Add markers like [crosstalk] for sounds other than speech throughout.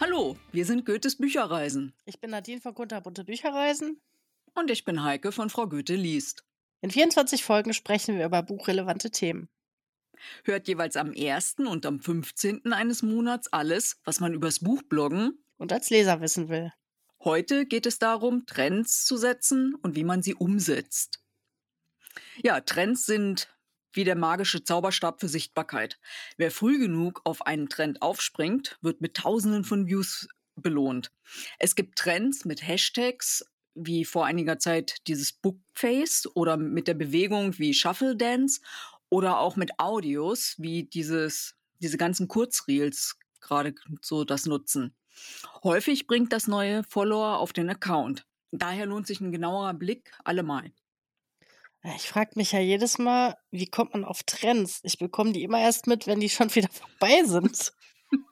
Hallo, wir sind Goethes Bücherreisen. Ich bin Nadine von Kunterbunte Bücherreisen. Und ich bin Heike von Frau Goethe liest. In 24 Folgen sprechen wir über buchrelevante Themen. Hört jeweils am 1. und am 15. eines Monats alles, was man übers Buch bloggen und als Leser wissen will. Heute geht es darum, Trends zu setzen und wie man sie umsetzt. Ja, Trends sind wie der magische Zauberstab für Sichtbarkeit. Wer früh genug auf einen Trend aufspringt, wird mit Tausenden von Views belohnt. Es gibt Trends mit Hashtags, wie vor einiger Zeit dieses Bookface oder mit der Bewegung wie Shuffle Dance oder auch mit Audios wie dieses, diese ganzen Kurzreels gerade so das nutzen. Häufig bringt das neue Follower auf den Account. Daher lohnt sich ein genauerer Blick allemal. Ich frage mich ja jedes Mal, wie kommt man auf Trends? Ich bekomme die immer erst mit, wenn die schon [laughs] wieder vorbei sind. [laughs]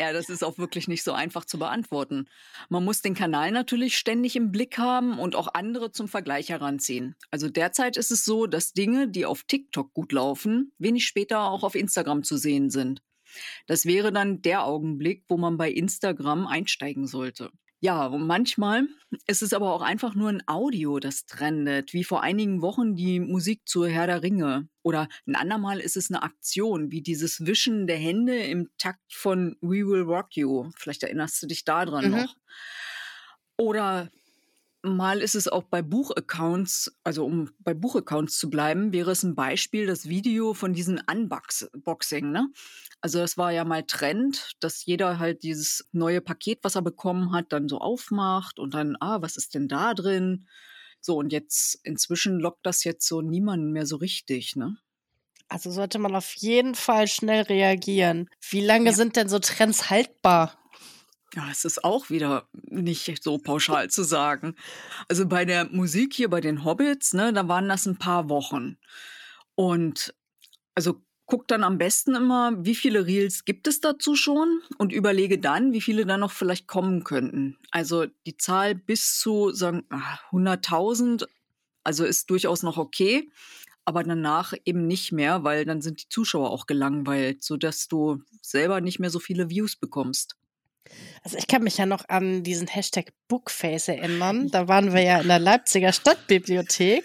Ja, das ist auch wirklich nicht so einfach zu beantworten. Man muss den Kanal natürlich ständig im Blick haben und auch andere zum Vergleich heranziehen. Also derzeit ist es so, dass Dinge, die auf TikTok gut laufen, wenig später auch auf Instagram zu sehen sind. Das wäre dann der Augenblick, wo man bei Instagram einsteigen sollte. Ja, und manchmal ist es aber auch einfach nur ein Audio, das trendet, wie vor einigen Wochen die Musik zu Herr der Ringe. Oder ein andermal ist es eine Aktion, wie dieses Wischen der Hände im Takt von We Will Rock You. Vielleicht erinnerst du dich daran mhm. noch. Oder mal ist es auch bei Buchaccounts, also um bei Buchaccounts zu bleiben, wäre es ein Beispiel, das Video von diesen Unboxing, ne? Also das war ja mal Trend, dass jeder halt dieses neue Paket, was er bekommen hat, dann so aufmacht und dann, ah, was ist denn da drin? So, und jetzt inzwischen lockt das jetzt so niemanden mehr so richtig, ne? Also sollte man auf jeden Fall schnell reagieren. Wie lange ja. sind denn so Trends haltbar? Ja, es ist auch wieder nicht so pauschal zu sagen. Also bei der Musik hier bei den Hobbits, ne, da waren das ein paar Wochen. Und also guck dann am besten immer, wie viele Reels gibt es dazu schon und überlege dann, wie viele da noch vielleicht kommen könnten. Also die Zahl bis zu sagen 100.000, ah, also ist durchaus noch okay, aber danach eben nicht mehr, weil dann sind die Zuschauer auch gelangweilt, sodass du selber nicht mehr so viele Views bekommst. Also ich kann mich ja noch an diesen Hashtag Bookface erinnern. Da waren wir ja in der Leipziger Stadtbibliothek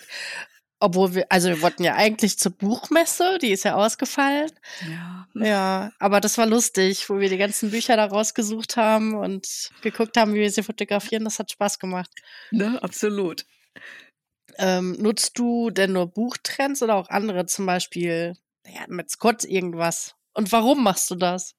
obwohl wir, also wir wollten ja eigentlich zur Buchmesse, die ist ja ausgefallen. Ja. Ja, aber das war lustig, wo wir die ganzen Bücher da rausgesucht haben und geguckt haben, wie wir sie fotografieren. Das hat Spaß gemacht. Ne, absolut. Ähm, nutzt du denn nur Buchtrends oder auch andere, zum Beispiel ja, mit Scott irgendwas? Und warum machst du das?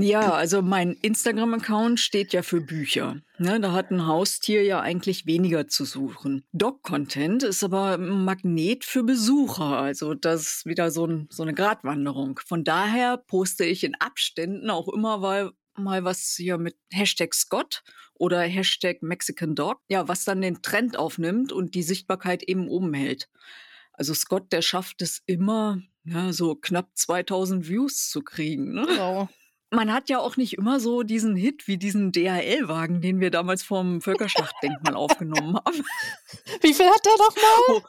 Ja, also mein Instagram-Account steht ja für Bücher. Ne, da hat ein Haustier ja eigentlich weniger zu suchen. Dog-Content ist aber ein Magnet für Besucher. Also das ist wieder so, ein, so eine Gratwanderung. Von daher poste ich in Abständen auch immer mal, mal was hier mit Hashtag Scott oder Hashtag Mexican Dog. Ja, was dann den Trend aufnimmt und die Sichtbarkeit eben oben hält. Also Scott, der schafft es immer, ja, so knapp 2000 Views zu kriegen. Ne? Wow man hat ja auch nicht immer so diesen Hit wie diesen DHL-Wagen, den wir damals vom Völkerschlachtdenkmal aufgenommen haben. [laughs] Wie viel hat der nochmal? Oh.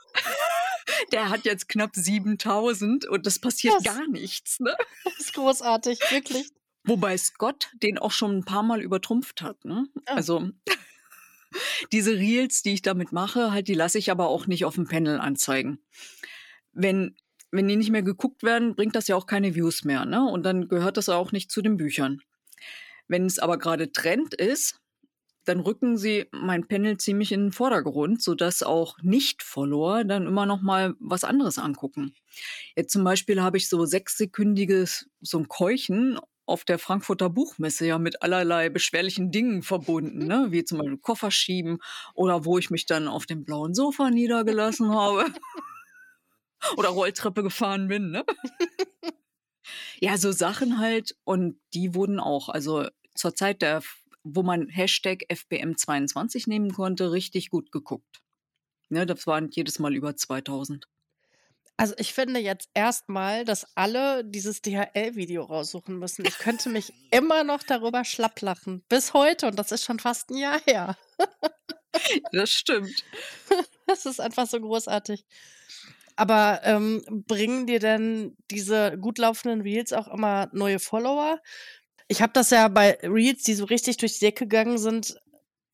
Der hat jetzt knapp 7000 und das passiert das, gar nichts. Ne? [laughs] Das ist großartig, wirklich. Wobei Scott den auch schon ein paar Mal übertrumpft hat. Ne? Oh. Also [laughs] diese Reels, die ich damit mache, halt, die lasse ich aber auch nicht auf dem Panel anzeigen. Wenn wenn die nicht mehr geguckt werden, bringt das ja auch keine Views mehr. Ne? Und dann gehört das auch nicht zu den Büchern. Wenn es aber gerade Trend ist, dann rücken sie mein Panel ziemlich in den Vordergrund, sodass auch Nicht-Follower dann immer noch mal was anderes angucken. Jetzt zum Beispiel habe ich so sechssekündiges, so ein Keuchen auf der Frankfurter Buchmesse ja mit allerlei beschwerlichen Dingen verbunden, ne? wie zum Beispiel Koffer schieben oder wo ich mich dann auf dem blauen Sofa niedergelassen habe. Oder Rolltreppe gefahren bin. Ne? [laughs] ja, so Sachen halt. Und die wurden auch, also zur Zeit der, wo man Hashtag FBM22 nehmen konnte, richtig gut geguckt. Ne, das waren jedes Mal über 2000. Also ich finde jetzt erstmal, dass alle dieses DHL-Video raussuchen müssen. Ich könnte mich [laughs] immer noch darüber schlapplachen. Bis heute und das ist schon fast ein Jahr her. Das stimmt. [laughs] Das ist einfach so großartig. Aber ähm, bringen dir denn diese gut laufenden Reels auch immer neue Follower? Ich habe das ja bei Reels, die so richtig durch die Decke gegangen sind,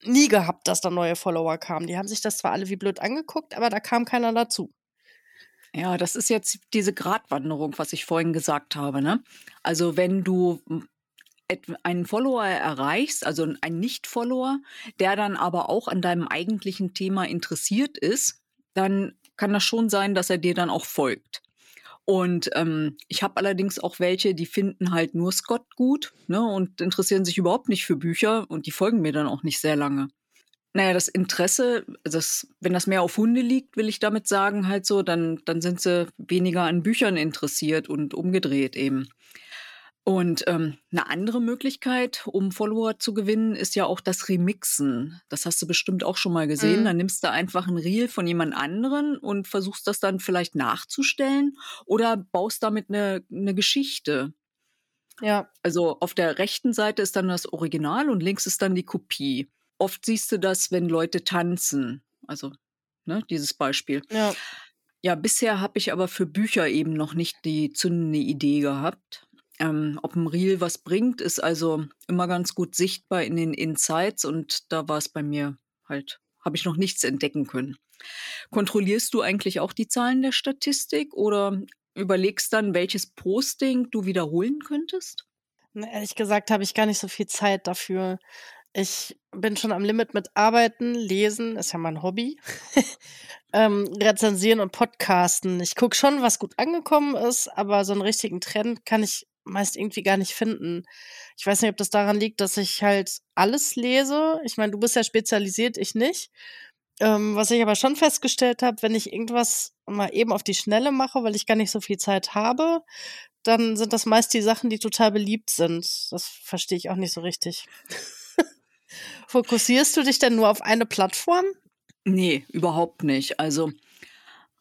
nie gehabt, dass da neue Follower kamen. Die haben sich das zwar alle wie blöd angeguckt, aber da kam keiner dazu. Ja, das ist jetzt diese Gratwanderung, was ich vorhin gesagt habe. Ne? Also wenn du einen Follower erreichst, also einen Nicht-Follower, der dann aber auch an deinem eigentlichen Thema interessiert ist, dann kann das schon sein, dass er dir dann auch folgt. Und ähm, ich habe allerdings auch welche, die finden halt nur Scott gut ne, und interessieren sich überhaupt nicht für Bücher und die folgen mir dann auch nicht sehr lange. Naja, das Interesse, das, wenn das mehr auf Hunde liegt, will ich damit sagen, halt so, dann, dann sind sie weniger an Büchern interessiert und umgedreht eben. Und ähm, eine andere Möglichkeit, um Follower zu gewinnen, ist ja auch das Remixen. Das hast du bestimmt auch schon mal gesehen. Mhm. Dann nimmst du einfach ein Reel von jemand anderen und versuchst das dann vielleicht nachzustellen oder baust damit eine, eine Geschichte. Ja. Also auf der rechten Seite ist dann das Original und links ist dann die Kopie. Oft siehst du das, wenn Leute tanzen. Also, ne, dieses Beispiel. Ja. Ja, bisher habe ich aber für Bücher eben noch nicht die zündende Idee gehabt. Ähm, ob ein Reel was bringt, ist also immer ganz gut sichtbar in den Insights und da war es bei mir halt, habe ich noch nichts entdecken können. Kontrollierst du eigentlich auch die Zahlen der Statistik oder überlegst dann, welches Posting du wiederholen könntest? Na, ehrlich gesagt habe ich gar nicht so viel Zeit dafür. Ich bin schon am Limit mit Arbeiten, Lesen, ist ja mein Hobby. [laughs] ähm, rezensieren und Podcasten. Ich gucke schon, was gut angekommen ist, aber so einen richtigen Trend kann ich meist irgendwie gar nicht finden. Ich weiß nicht, ob das daran liegt, dass ich halt alles lese. Ich meine, du bist ja spezialisiert, ich nicht. Ähm, was ich aber schon festgestellt habe, wenn ich irgendwas mal eben auf die Schnelle mache, weil ich gar nicht so viel Zeit habe, dann sind das meist die Sachen, die total beliebt sind. Das verstehe ich auch nicht so richtig. [laughs] Fokussierst du dich denn nur auf eine Plattform? Nee, überhaupt nicht. Also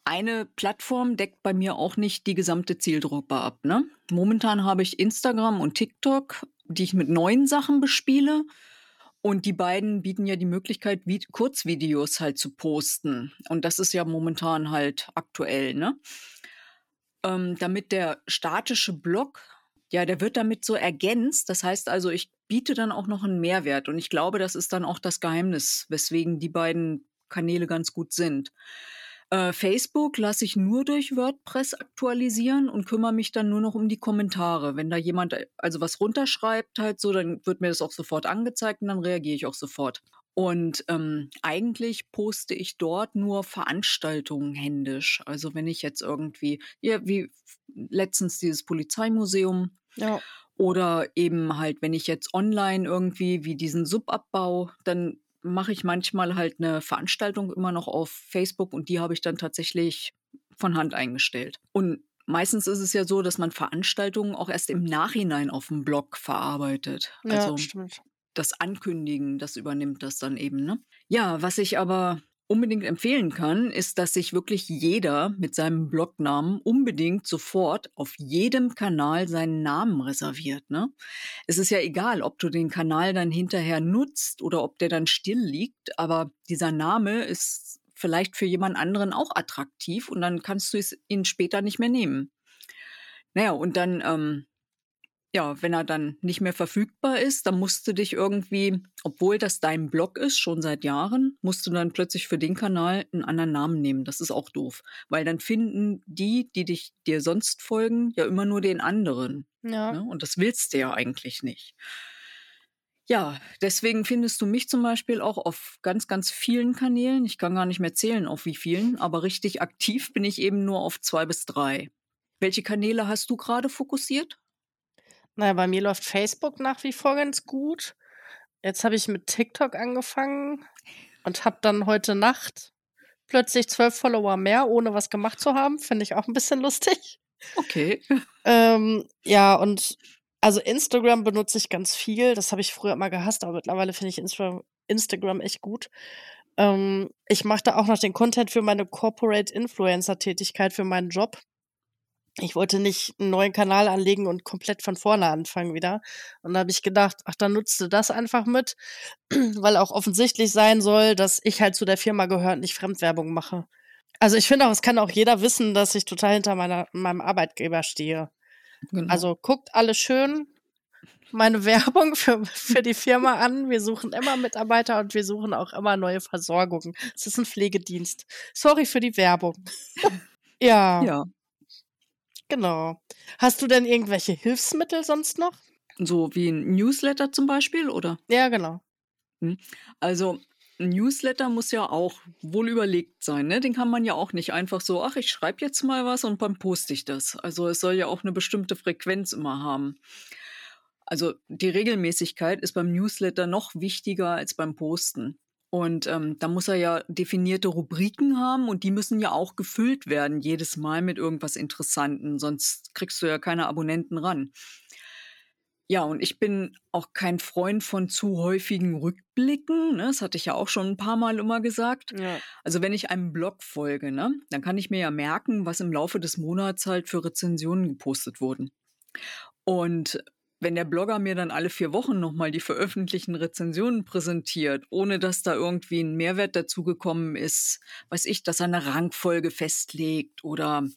eine Plattform deckt bei mir auch nicht die gesamte Zielgruppe ab. Ne? Momentan habe ich Instagram und TikTok, die ich mit neuen Sachen bespiele. Und die beiden bieten ja die Möglichkeit, Kurzvideos halt zu posten. Und das ist ja momentan halt aktuell, ne? Ähm, damit der statische Blog, ja, der wird damit so ergänzt. Das heißt also, ich biete dann auch noch einen Mehrwert. Und ich glaube, das ist dann auch das Geheimnis, weswegen die beiden Kanäle ganz gut sind. Äh, Facebook lasse ich nur durch WordPress aktualisieren und kümmere mich dann nur noch um die Kommentare. Wenn da jemand äh, also was runterschreibt, halt so, dann wird mir das auch sofort angezeigt und dann reagiere ich auch sofort. Und ähm, eigentlich poste ich dort nur Veranstaltungen händisch. Also wenn ich jetzt irgendwie, ja, wie letztens dieses Polizeimuseum. Ja. Oder eben halt, wenn ich jetzt online irgendwie wie diesen Subabbau, dann mache ich manchmal halt eine Veranstaltung immer noch auf Facebook und die habe ich dann tatsächlich von Hand eingestellt. Und meistens ist es ja so, dass man Veranstaltungen auch erst im Nachhinein auf dem Blog verarbeitet. Ja, also stimmt. das Ankündigen, das übernimmt das dann eben. Ne? Ja, was ich aber unbedingt empfehlen kann, ist, dass sich wirklich jeder mit seinem Blognamen unbedingt sofort auf jedem Kanal seinen Namen reserviert. Ne? Es ist ja egal, ob du den Kanal dann hinterher nutzt oder ob der dann still liegt, aber dieser Name ist vielleicht für jemand anderen auch attraktiv und dann kannst du ihn später nicht mehr nehmen. Naja, und dann ähm, ja, wenn er dann nicht mehr verfügbar ist, dann musst du dich irgendwie, obwohl das dein Blog ist, schon seit Jahren, musst du dann plötzlich für den Kanal einen anderen Namen nehmen. Das ist auch doof, weil dann finden die, die dich dir sonst folgen, ja immer nur den anderen. Ja. Ne? Und das willst du ja eigentlich nicht. Ja, deswegen findest du mich zum Beispiel auch auf ganz, ganz vielen Kanälen. Ich kann gar nicht mehr zählen, auf wie vielen, aber richtig aktiv bin ich eben nur auf zwei bis drei. Welche Kanäle hast du gerade fokussiert? Naja, bei mir läuft Facebook nach wie vor ganz gut. Jetzt habe ich mit TikTok angefangen und habe dann heute Nacht plötzlich zwölf Follower mehr, ohne was gemacht zu haben. Finde ich auch ein bisschen lustig. Okay. Ähm, ja, und also Instagram benutze ich ganz viel. Das habe ich früher immer gehasst, aber mittlerweile finde ich Insta Instagram echt gut. Ähm, ich mache da auch noch den Content für meine Corporate Influencer Tätigkeit, für meinen Job. Ich wollte nicht einen neuen Kanal anlegen und komplett von vorne anfangen wieder. Und da habe ich gedacht, ach, dann nutzt du das einfach mit, [clears throat] weil auch offensichtlich sein soll, dass ich halt zu der Firma gehört, nicht Fremdwerbung mache. Also ich finde auch, es kann auch jeder wissen, dass ich total hinter meiner, meinem Arbeitgeber stehe. Genau. Also guckt alles schön meine [laughs] Werbung für, für die Firma an. Wir suchen immer Mitarbeiter und wir suchen auch immer neue Versorgungen. Es ist ein Pflegedienst. Sorry für die Werbung. [laughs] ja. Ja. Genau. Hast du denn irgendwelche Hilfsmittel sonst noch? So wie ein Newsletter zum Beispiel, oder? Ja, genau. Hm. Also ein Newsletter muss ja auch wohl überlegt sein. Ne? Den kann man ja auch nicht einfach so, ach, ich schreibe jetzt mal was und dann poste ich das. Also es soll ja auch eine bestimmte Frequenz immer haben. Also die Regelmäßigkeit ist beim Newsletter noch wichtiger als beim Posten. Und ähm, da muss er ja definierte Rubriken haben und die müssen ja auch gefüllt werden, jedes Mal mit irgendwas Interessanten, sonst kriegst du ja keine Abonnenten ran. Ja, und ich bin auch kein Freund von zu häufigen Rückblicken. Ne? Das hatte ich ja auch schon ein paar Mal immer gesagt. Ja. Also wenn ich einem Blog folge, ne, dann kann ich mir ja merken, was im Laufe des Monats halt für Rezensionen gepostet wurden. Und wenn der Blogger mir dann alle vier Wochen nochmal die veröffentlichten Rezensionen präsentiert, ohne dass da irgendwie ein Mehrwert dazugekommen ist, weiß ich, dass er eine Rangfolge festlegt oder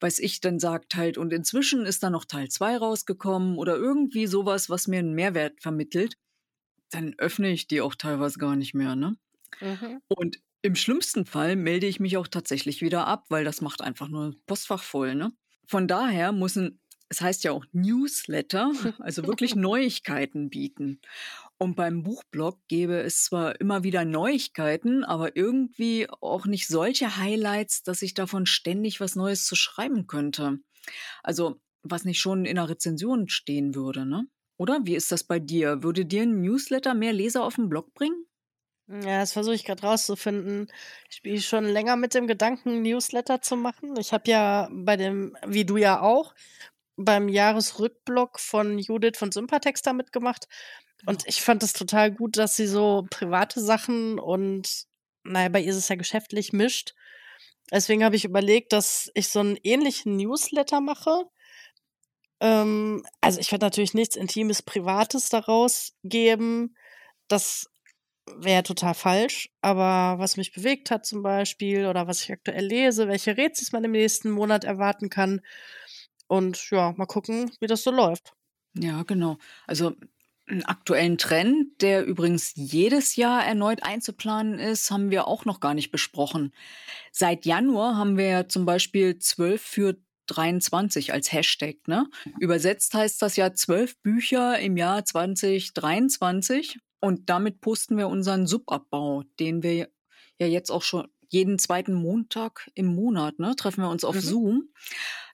weiß ich, dann sagt halt, und inzwischen ist da noch Teil 2 rausgekommen oder irgendwie sowas, was mir einen Mehrwert vermittelt, dann öffne ich die auch teilweise gar nicht mehr, ne? Mhm. Und im schlimmsten Fall melde ich mich auch tatsächlich wieder ab, weil das macht einfach nur Postfach voll, ne? Von daher muss ein es heißt ja auch Newsletter, [laughs] also wirklich Neuigkeiten bieten. Und beim Buchblog gäbe es zwar immer wieder Neuigkeiten, aber irgendwie auch nicht solche Highlights, dass ich davon ständig was Neues zu schreiben könnte. Also, was nicht schon in der Rezension stehen würde, ne? Oder wie ist das bei dir? Würde dir ein Newsletter mehr Leser auf den Blog bringen? Ja, das versuche ich gerade rauszufinden. Ich spiele schon länger mit dem Gedanken, Newsletter zu machen. Ich habe ja bei dem, wie du ja auch, beim Jahresrückblock von Judith von Sympatex da mitgemacht. Und ich fand es total gut, dass sie so private Sachen und, naja, bei ihr ist es ja geschäftlich mischt. Deswegen habe ich überlegt, dass ich so einen ähnlichen Newsletter mache. Ähm, also ich werde natürlich nichts Intimes, Privates daraus geben. Das wäre total falsch. Aber was mich bewegt hat zum Beispiel oder was ich aktuell lese, welche Rätsel man im nächsten Monat erwarten kann, und ja, mal gucken, wie das so läuft. Ja, genau. Also einen aktuellen Trend, der übrigens jedes Jahr erneut einzuplanen ist, haben wir auch noch gar nicht besprochen. Seit Januar haben wir ja zum Beispiel 12 für 23 als Hashtag. Ne? Übersetzt heißt das ja zwölf Bücher im Jahr 2023 und damit posten wir unseren Subabbau, den wir ja jetzt auch schon jeden zweiten Montag im Monat, ne, treffen wir uns auf mhm. Zoom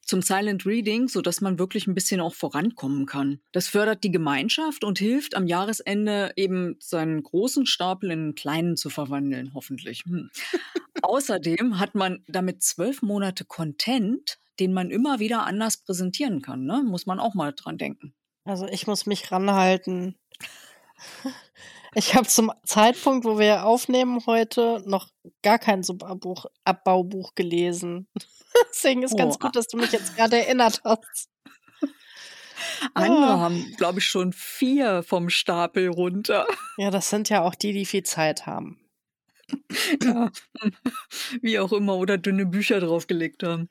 zum Silent Reading, so dass man wirklich ein bisschen auch vorankommen kann. Das fördert die Gemeinschaft und hilft am Jahresende eben seinen großen Stapel in einen kleinen zu verwandeln, hoffentlich. Hm. Außerdem hat man damit zwölf Monate Content, den man immer wieder anders präsentieren kann. Ne? Muss man auch mal dran denken. Also ich muss mich ranhalten. [laughs] Ich habe zum Zeitpunkt, wo wir aufnehmen heute, noch gar kein Subabbaubuch gelesen. [laughs] Deswegen ist oh. ganz gut, dass du mich jetzt gerade erinnert hast. [laughs] Andere oh. haben, glaube ich, schon vier vom Stapel runter. [laughs] Ja, das sind ja auch die, die viel Zeit haben. Ja, wie auch immer, oder dünne Bücher draufgelegt haben.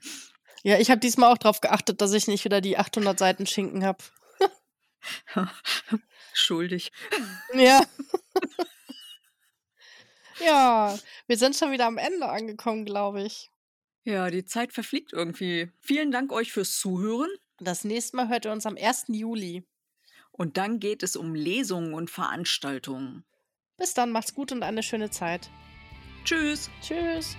Ja, ich habe diesmal auch darauf geachtet, dass ich nicht wieder die 800 Seiten Schinken habe. Schuldig. Ja. [laughs] ja, wir sind schon wieder am Ende angekommen, glaube ich. Ja, die Zeit verfliegt irgendwie. Vielen Dank euch fürs Zuhören. Das nächste Mal hört ihr uns am 1. Juli. Und dann geht es um Lesungen und Veranstaltungen. Bis dann, macht's gut und eine schöne Zeit. Tschüss. Tschüss.